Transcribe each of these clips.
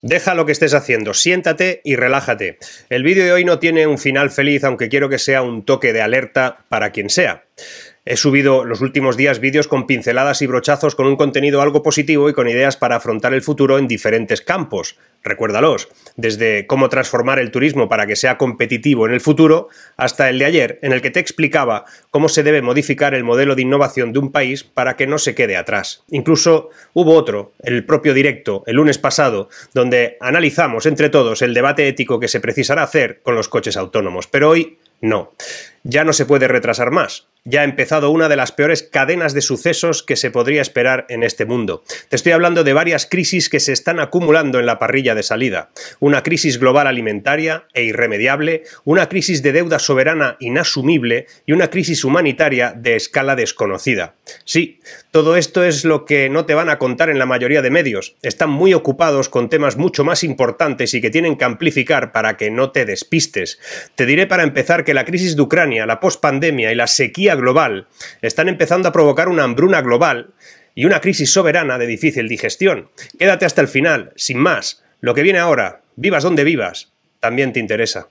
Deja lo que estés haciendo, siéntate y relájate. El vídeo de hoy no tiene un final feliz, aunque quiero que sea un toque de alerta para quien sea. He subido los últimos días vídeos con pinceladas y brochazos con un contenido algo positivo y con ideas para afrontar el futuro en diferentes campos. Recuérdalos, desde cómo transformar el turismo para que sea competitivo en el futuro, hasta el de ayer, en el que te explicaba cómo se debe modificar el modelo de innovación de un país para que no se quede atrás. Incluso hubo otro, el propio directo, el lunes pasado, donde analizamos entre todos el debate ético que se precisará hacer con los coches autónomos. Pero hoy no. Ya no se puede retrasar más. Ya ha empezado una de las peores cadenas de sucesos que se podría esperar en este mundo. Te estoy hablando de varias crisis que se están acumulando en la parrilla de salida. Una crisis global alimentaria e irremediable, una crisis de deuda soberana inasumible y una crisis humanitaria de escala desconocida. Sí, todo esto es lo que no te van a contar en la mayoría de medios. Están muy ocupados con temas mucho más importantes y que tienen que amplificar para que no te despistes. Te diré para empezar que la crisis de Ucrania, la pospandemia y la sequía global están empezando a provocar una hambruna global y una crisis soberana de difícil digestión. Quédate hasta el final, sin más. Lo que viene ahora, vivas donde vivas, también te interesa.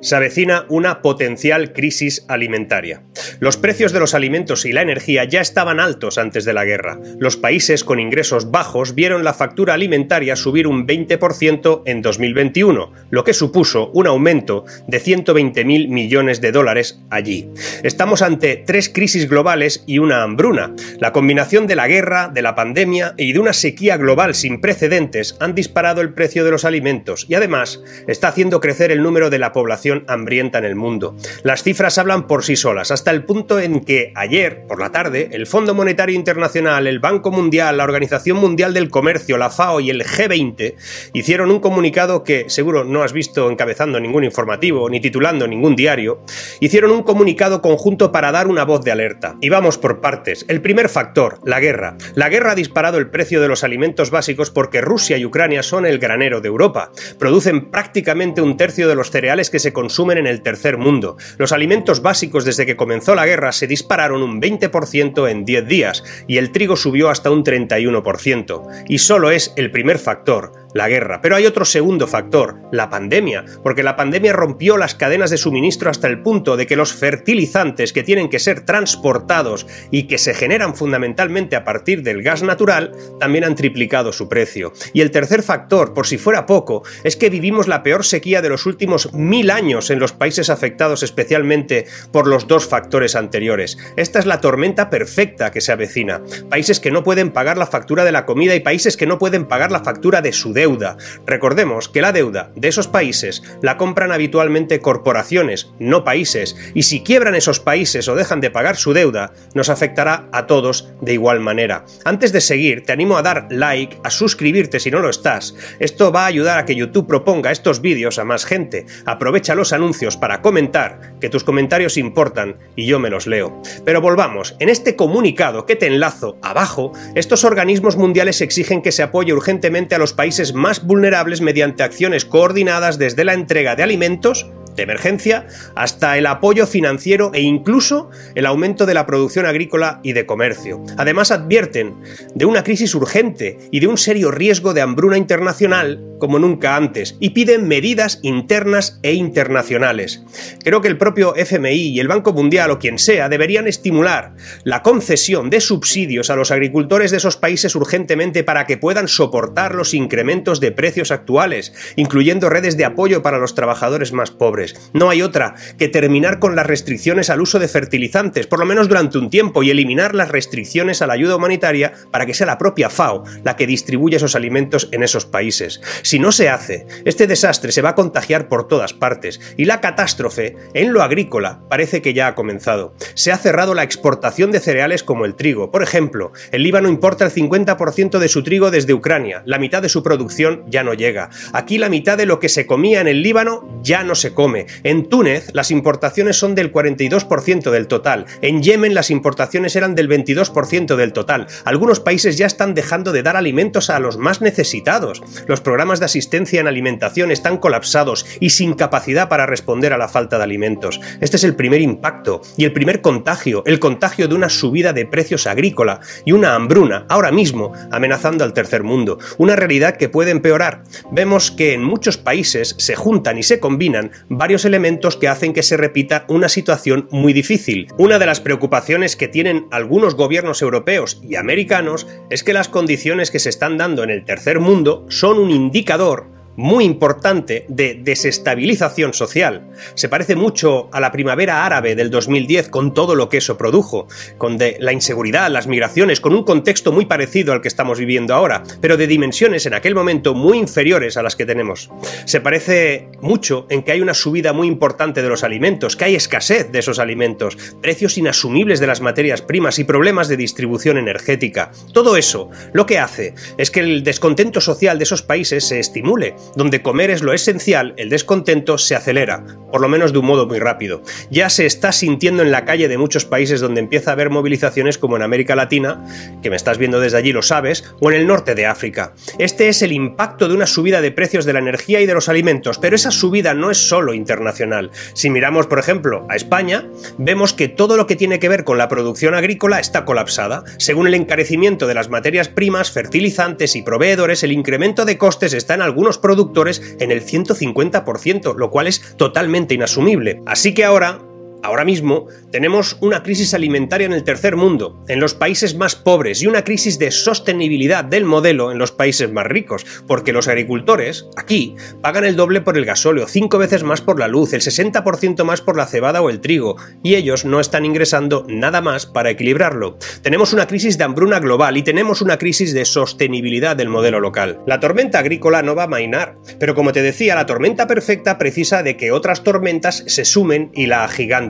Se avecina una potencial crisis alimentaria. Los precios de los alimentos y la energía ya estaban altos antes de la guerra. Los países con ingresos bajos vieron la factura alimentaria subir un 20% en 2021, lo que supuso un aumento de 120.000 millones de dólares allí. Estamos ante tres crisis globales y una hambruna. La combinación de la guerra, de la pandemia y de una sequía global sin precedentes han disparado el precio de los alimentos y además está haciendo crecer el número de la población hambrienta en el mundo. Las cifras hablan por sí solas, hasta el punto en que ayer, por la tarde, el Fondo Monetario Internacional, el Banco Mundial, la Organización Mundial del Comercio, la FAO y el G20 hicieron un comunicado que seguro no has visto encabezando ningún informativo ni titulando ningún diario, hicieron un comunicado conjunto para dar una voz de alerta. Y vamos por partes. El primer factor, la guerra. La guerra ha disparado el precio de los alimentos básicos porque Rusia y Ucrania son el granero de Europa. Producen prácticamente un tercio de los cereales que se consumen en el tercer mundo. Los alimentos básicos desde que comenzó la guerra se dispararon un 20% en 10 días y el trigo subió hasta un 31%. Y solo es el primer factor, la guerra. Pero hay otro segundo factor, la pandemia, porque la pandemia rompió las cadenas de suministro hasta el punto de que los fertilizantes que tienen que ser transportados y que se generan fundamentalmente a partir del gas natural también han triplicado su precio. Y el tercer factor, por si fuera poco, es que vivimos la peor sequía de los últimos mil años en los países afectados especialmente por los dos factores anteriores. Esta es la tormenta perfecta que se avecina. Países que no pueden pagar la factura de la comida y países que no pueden pagar la factura de su deuda. Recordemos que la deuda de esos países la compran habitualmente corporaciones, no países, y si quiebran esos países o dejan de pagar su deuda, nos afectará a todos de igual manera. Antes de seguir, te animo a dar like, a suscribirte si no lo estás. Esto va a ayudar a que YouTube proponga estos vídeos a más gente. Aprovecha los anuncios para comentar, que tus comentarios importan y yo me los leo. Pero volvamos, en este comunicado que te enlazo abajo, estos organismos mundiales exigen que se apoye urgentemente a los países más vulnerables mediante acciones coordinadas desde la entrega de alimentos de emergencia hasta el apoyo financiero e incluso el aumento de la producción agrícola y de comercio. Además advierten de una crisis urgente y de un serio riesgo de hambruna internacional como nunca antes y piden medidas internas e internacionales. Creo que el propio FMI y el Banco Mundial o quien sea deberían estimular la concesión de subsidios a los agricultores de esos países urgentemente para que puedan soportar los incrementos de precios actuales, incluyendo redes de apoyo para los trabajadores más pobres. No hay otra que terminar con las restricciones al uso de fertilizantes, por lo menos durante un tiempo, y eliminar las restricciones a la ayuda humanitaria para que sea la propia FAO la que distribuya esos alimentos en esos países. Si no se hace, este desastre se va a contagiar por todas partes y la catástrofe en lo agrícola parece que ya ha comenzado. Se ha cerrado la exportación de cereales como el trigo. Por ejemplo, el Líbano importa el 50% de su trigo desde Ucrania, la mitad de su producción ya no llega. Aquí la mitad de lo que se comía en el Líbano ya no se come. En Túnez las importaciones son del 42% del total. En Yemen las importaciones eran del 22% del total. Algunos países ya están dejando de dar alimentos a los más necesitados. Los programas de asistencia en alimentación están colapsados y sin capacidad para responder a la falta de alimentos. Este es el primer impacto y el primer contagio, el contagio de una subida de precios agrícola y una hambruna, ahora mismo, amenazando al tercer mundo. Una realidad que puede empeorar. Vemos que en muchos países se juntan y se combinan varios elementos que hacen que se repita una situación muy difícil. Una de las preocupaciones que tienen algunos gobiernos europeos y americanos es que las condiciones que se están dando en el tercer mundo son un indicador indicador muy importante de desestabilización social. Se parece mucho a la primavera árabe del 2010 con todo lo que eso produjo, con la inseguridad, las migraciones, con un contexto muy parecido al que estamos viviendo ahora, pero de dimensiones en aquel momento muy inferiores a las que tenemos. Se parece mucho en que hay una subida muy importante de los alimentos, que hay escasez de esos alimentos, precios inasumibles de las materias primas y problemas de distribución energética. Todo eso lo que hace es que el descontento social de esos países se estimule donde comer es lo esencial, el descontento se acelera, por lo menos de un modo muy rápido. Ya se está sintiendo en la calle de muchos países donde empieza a haber movilizaciones como en América Latina, que me estás viendo desde allí lo sabes, o en el norte de África. Este es el impacto de una subida de precios de la energía y de los alimentos, pero esa subida no es solo internacional. Si miramos, por ejemplo, a España, vemos que todo lo que tiene que ver con la producción agrícola está colapsada. Según el encarecimiento de las materias primas, fertilizantes y proveedores, el incremento de costes está en algunos productos productores en el 150%, lo cual es totalmente inasumible. Así que ahora Ahora mismo tenemos una crisis alimentaria en el tercer mundo, en los países más pobres, y una crisis de sostenibilidad del modelo en los países más ricos, porque los agricultores, aquí, pagan el doble por el gasóleo, cinco veces más por la luz, el 60% más por la cebada o el trigo, y ellos no están ingresando nada más para equilibrarlo. Tenemos una crisis de hambruna global y tenemos una crisis de sostenibilidad del modelo local. La tormenta agrícola no va a mainar, pero como te decía, la tormenta perfecta precisa de que otras tormentas se sumen y la agiganten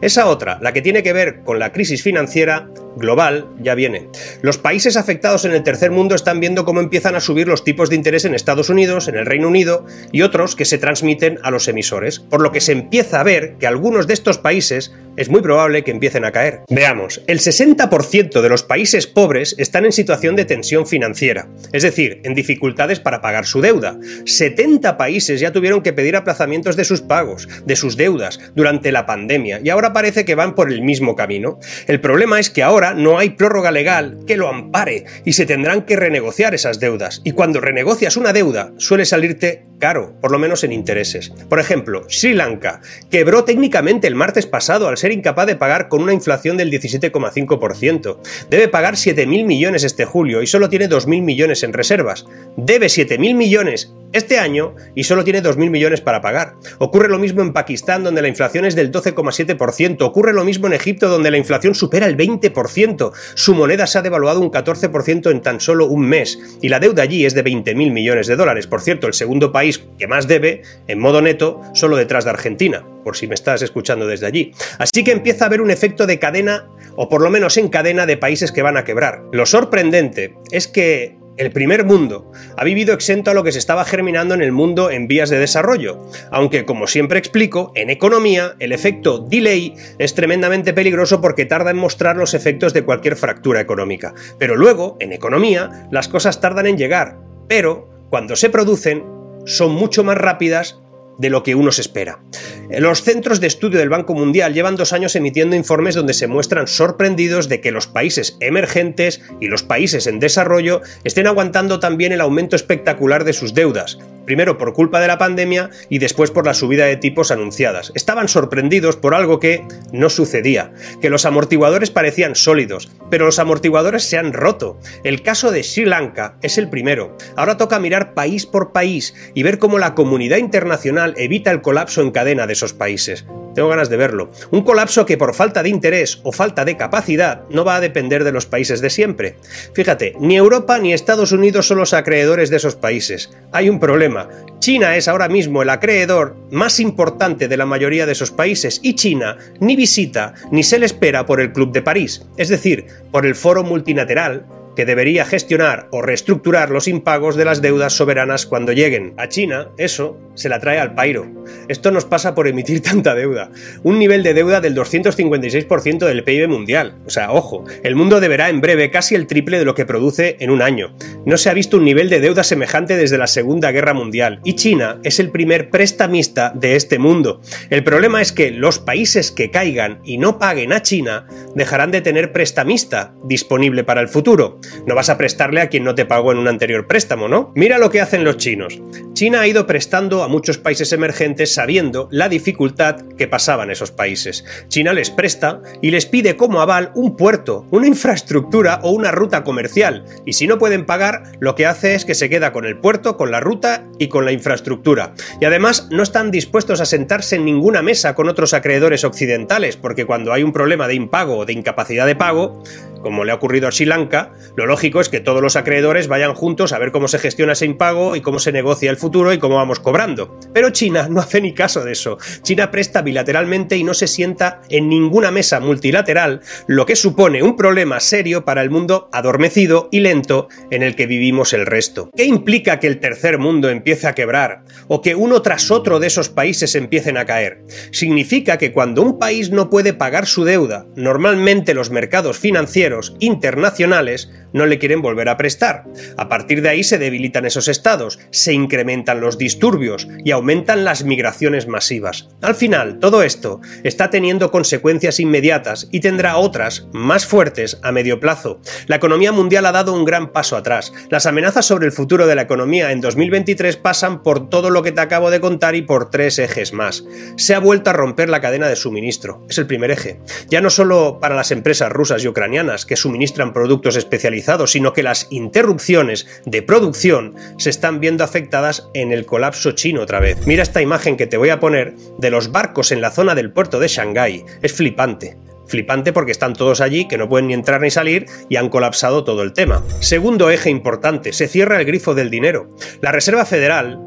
esa otra, la que tiene que ver con la crisis financiera, global ya viene. Los países afectados en el tercer mundo están viendo cómo empiezan a subir los tipos de interés en Estados Unidos, en el Reino Unido y otros que se transmiten a los emisores, por lo que se empieza a ver que algunos de estos países es muy probable que empiecen a caer. Veamos, el 60% de los países pobres están en situación de tensión financiera, es decir, en dificultades para pagar su deuda. 70 países ya tuvieron que pedir aplazamientos de sus pagos, de sus deudas, durante la pandemia, y ahora parece que van por el mismo camino. El problema es que no hay prórroga legal que lo ampare y se tendrán que renegociar esas deudas. Y cuando renegocias una deuda suele salirte caro, por lo menos en intereses. Por ejemplo, Sri Lanka quebró técnicamente el martes pasado al ser incapaz de pagar con una inflación del 17,5%. Debe pagar 7.000 millones este julio y solo tiene 2.000 millones en reservas. Debe 7.000 millones este año y solo tiene 2.000 millones para pagar. Ocurre lo mismo en Pakistán, donde la inflación es del 12,7%. Ocurre lo mismo en Egipto, donde la inflación supera el 20%. Su moneda se ha devaluado un 14% en tan solo un mes. Y la deuda allí es de 20.000 millones de dólares. Por cierto, el segundo país que más debe, en modo neto, solo detrás de Argentina, por si me estás escuchando desde allí. Así que empieza a haber un efecto de cadena, o por lo menos en cadena, de países que van a quebrar. Lo sorprendente es que el primer mundo ha vivido exento a lo que se estaba germinando en el mundo en vías de desarrollo, aunque como siempre explico, en economía el efecto delay es tremendamente peligroso porque tarda en mostrar los efectos de cualquier fractura económica. Pero luego, en economía, las cosas tardan en llegar, pero cuando se producen son mucho más rápidas de lo que uno se espera. Los centros de estudio del Banco Mundial llevan dos años emitiendo informes donde se muestran sorprendidos de que los países emergentes y los países en desarrollo estén aguantando también el aumento espectacular de sus deudas, primero por culpa de la pandemia y después por la subida de tipos anunciadas. Estaban sorprendidos por algo que no sucedía, que los amortiguadores parecían sólidos, pero los amortiguadores se han roto. El caso de Sri Lanka es el primero. Ahora toca mirar país por país y ver cómo la comunidad internacional evita el colapso en cadena de esos países. Tengo ganas de verlo. Un colapso que por falta de interés o falta de capacidad no va a depender de los países de siempre. Fíjate, ni Europa ni Estados Unidos son los acreedores de esos países. Hay un problema. China es ahora mismo el acreedor más importante de la mayoría de esos países y China ni visita ni se le espera por el Club de París, es decir, por el foro multilateral que debería gestionar o reestructurar los impagos de las deudas soberanas cuando lleguen. A China, eso se la trae al pairo. Esto nos pasa por emitir tanta deuda. Un nivel de deuda del 256% del PIB mundial. O sea, ojo, el mundo deberá en breve casi el triple de lo que produce en un año. No se ha visto un nivel de deuda semejante desde la Segunda Guerra Mundial. Y China es el primer prestamista de este mundo. El problema es que los países que caigan y no paguen a China dejarán de tener prestamista disponible para el futuro. No vas a prestarle a quien no te pagó en un anterior préstamo, ¿no? Mira lo que hacen los chinos. China ha ido prestando a muchos países emergentes sabiendo la dificultad que pasaban esos países. China les presta y les pide como aval un puerto, una infraestructura o una ruta comercial. Y si no pueden pagar, lo que hace es que se queda con el puerto, con la ruta y con la infraestructura. Y además no están dispuestos a sentarse en ninguna mesa con otros acreedores occidentales, porque cuando hay un problema de impago o de incapacidad de pago, como le ha ocurrido a Sri Lanka, lo lógico es que todos los acreedores vayan juntos a ver cómo se gestiona ese impago y cómo se negocia el futuro y cómo vamos cobrando. Pero China no hace ni caso de eso. China presta bilateralmente y no se sienta en ninguna mesa multilateral, lo que supone un problema serio para el mundo adormecido y lento en el que vivimos el resto. ¿Qué implica que el tercer mundo empiece a quebrar o que uno tras otro de esos países empiecen a caer? Significa que cuando un país no puede pagar su deuda, normalmente los mercados financieros internacionales no le quieren volver a prestar. A partir de ahí se debilitan esos estados, se incrementan los disturbios y aumentan las migraciones masivas. Al final, todo esto está teniendo consecuencias inmediatas y tendrá otras más fuertes a medio plazo. La economía mundial ha dado un gran paso atrás. Las amenazas sobre el futuro de la economía en 2023 pasan por todo lo que te acabo de contar y por tres ejes más. Se ha vuelto a romper la cadena de suministro. Es el primer eje. Ya no solo para las empresas rusas y ucranianas, que suministran productos especializados, sino que las interrupciones de producción se están viendo afectadas en el colapso chino otra vez. Mira esta imagen que te voy a poner de los barcos en la zona del puerto de Shanghái. Es flipante. Flipante porque están todos allí, que no pueden ni entrar ni salir y han colapsado todo el tema. Segundo eje importante, se cierra el grifo del dinero. La Reserva Federal,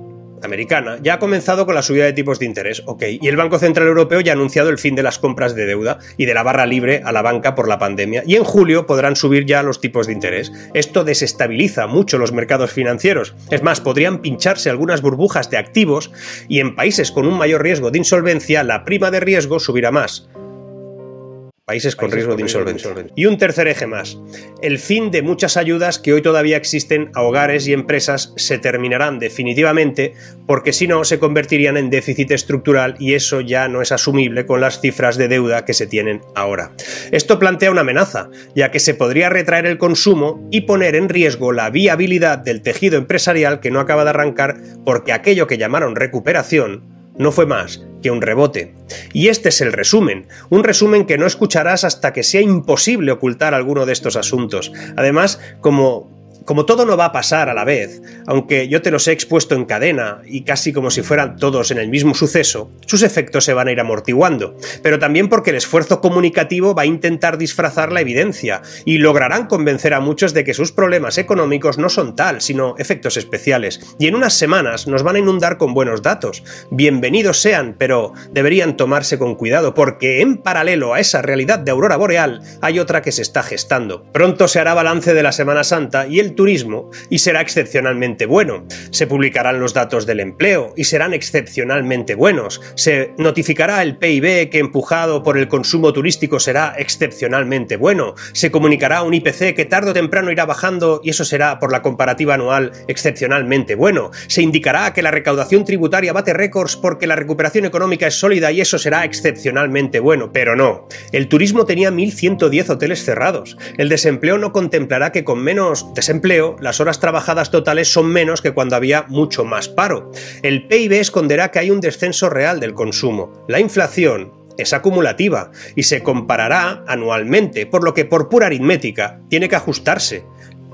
americana ya ha comenzado con la subida de tipos de interés, ok, y el Banco Central Europeo ya ha anunciado el fin de las compras de deuda y de la barra libre a la banca por la pandemia, y en julio podrán subir ya los tipos de interés. Esto desestabiliza mucho los mercados financieros. Es más, podrían pincharse algunas burbujas de activos y en países con un mayor riesgo de insolvencia la prima de riesgo subirá más países con riesgo de insolvencia. Y un tercer eje más. El fin de muchas ayudas que hoy todavía existen a hogares y empresas se terminarán definitivamente porque si no se convertirían en déficit estructural y eso ya no es asumible con las cifras de deuda que se tienen ahora. Esto plantea una amenaza, ya que se podría retraer el consumo y poner en riesgo la viabilidad del tejido empresarial que no acaba de arrancar porque aquello que llamaron recuperación no fue más que un rebote. Y este es el resumen, un resumen que no escucharás hasta que sea imposible ocultar alguno de estos asuntos. Además, como como todo no va a pasar a la vez, aunque yo te los he expuesto en cadena y casi como si fueran todos en el mismo suceso, sus efectos se van a ir amortiguando, pero también porque el esfuerzo comunicativo va a intentar disfrazar la evidencia y lograrán convencer a muchos de que sus problemas económicos no son tal, sino efectos especiales, y en unas semanas nos van a inundar con buenos datos. Bienvenidos sean, pero deberían tomarse con cuidado porque en paralelo a esa realidad de aurora boreal hay otra que se está gestando. Pronto se hará balance de la Semana Santa y el turismo y será excepcionalmente bueno. Se publicarán los datos del empleo y serán excepcionalmente buenos. Se notificará el PIB que empujado por el consumo turístico será excepcionalmente bueno. Se comunicará un IPC que tarde o temprano irá bajando y eso será por la comparativa anual excepcionalmente bueno. Se indicará que la recaudación tributaria bate récords porque la recuperación económica es sólida y eso será excepcionalmente bueno. Pero no. El turismo tenía 1.110 hoteles cerrados. El desempleo no contemplará que con menos desempleo las horas trabajadas totales son menos que cuando había mucho más paro. El PIB esconderá que hay un descenso real del consumo. La inflación es acumulativa y se comparará anualmente, por lo que por pura aritmética tiene que ajustarse.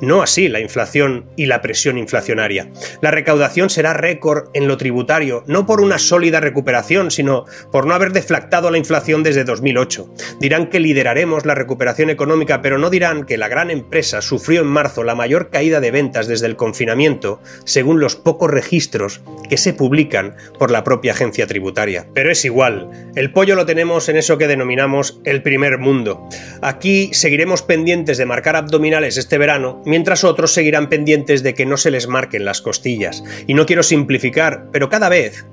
No así la inflación y la presión inflacionaria. La recaudación será récord en lo tributario, no por una sólida recuperación, sino por no haber deflactado la inflación desde 2008. Dirán que lideraremos la recuperación económica, pero no dirán que la gran empresa sufrió en marzo la mayor caída de ventas desde el confinamiento, según los pocos registros que se publican por la propia agencia tributaria. Pero es igual, el pollo lo tenemos en eso que denominamos el primer mundo. Aquí seguiremos pendientes de marcar abdominales este verano, mientras otros seguirán pendientes de que no se les marquen las costillas. Y no quiero simplificar, pero cada vez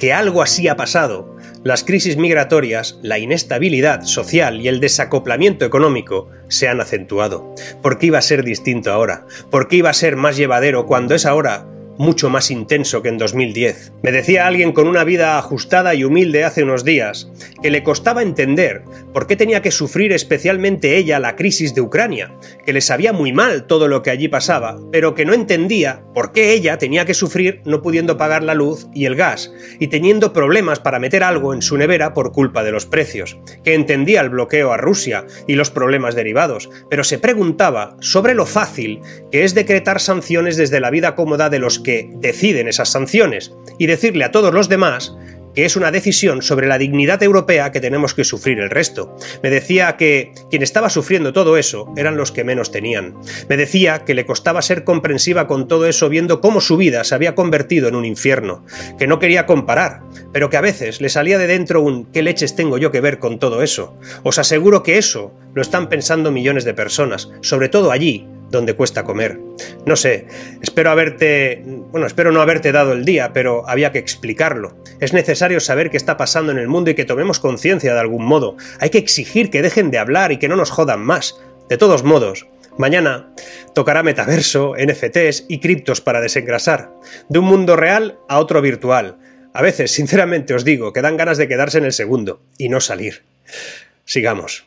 que algo así ha pasado, las crisis migratorias, la inestabilidad social y el desacoplamiento económico se han acentuado. ¿Por qué iba a ser distinto ahora? ¿Por qué iba a ser más llevadero cuando es ahora mucho más intenso que en 2010. Me decía alguien con una vida ajustada y humilde hace unos días que le costaba entender por qué tenía que sufrir especialmente ella la crisis de Ucrania, que le sabía muy mal todo lo que allí pasaba, pero que no entendía por qué ella tenía que sufrir no pudiendo pagar la luz y el gas, y teniendo problemas para meter algo en su nevera por culpa de los precios, que entendía el bloqueo a Rusia y los problemas derivados, pero se preguntaba sobre lo fácil que es decretar sanciones desde la vida cómoda de los que deciden esas sanciones y decirle a todos los demás que es una decisión sobre la dignidad europea que tenemos que sufrir el resto. Me decía que quien estaba sufriendo todo eso eran los que menos tenían. Me decía que le costaba ser comprensiva con todo eso viendo cómo su vida se había convertido en un infierno, que no quería comparar, pero que a veces le salía de dentro un ¿qué leches tengo yo que ver con todo eso? Os aseguro que eso lo están pensando millones de personas, sobre todo allí, donde cuesta comer. No sé, espero haberte, bueno, espero no haberte dado el día, pero había que explicarlo. Es necesario saber qué está pasando en el mundo y que tomemos conciencia de algún modo. Hay que exigir que dejen de hablar y que no nos jodan más. De todos modos, Mañana tocará metaverso, NFTs y criptos para desengrasar, de un mundo real a otro virtual. A veces, sinceramente os digo, que dan ganas de quedarse en el segundo y no salir. Sigamos.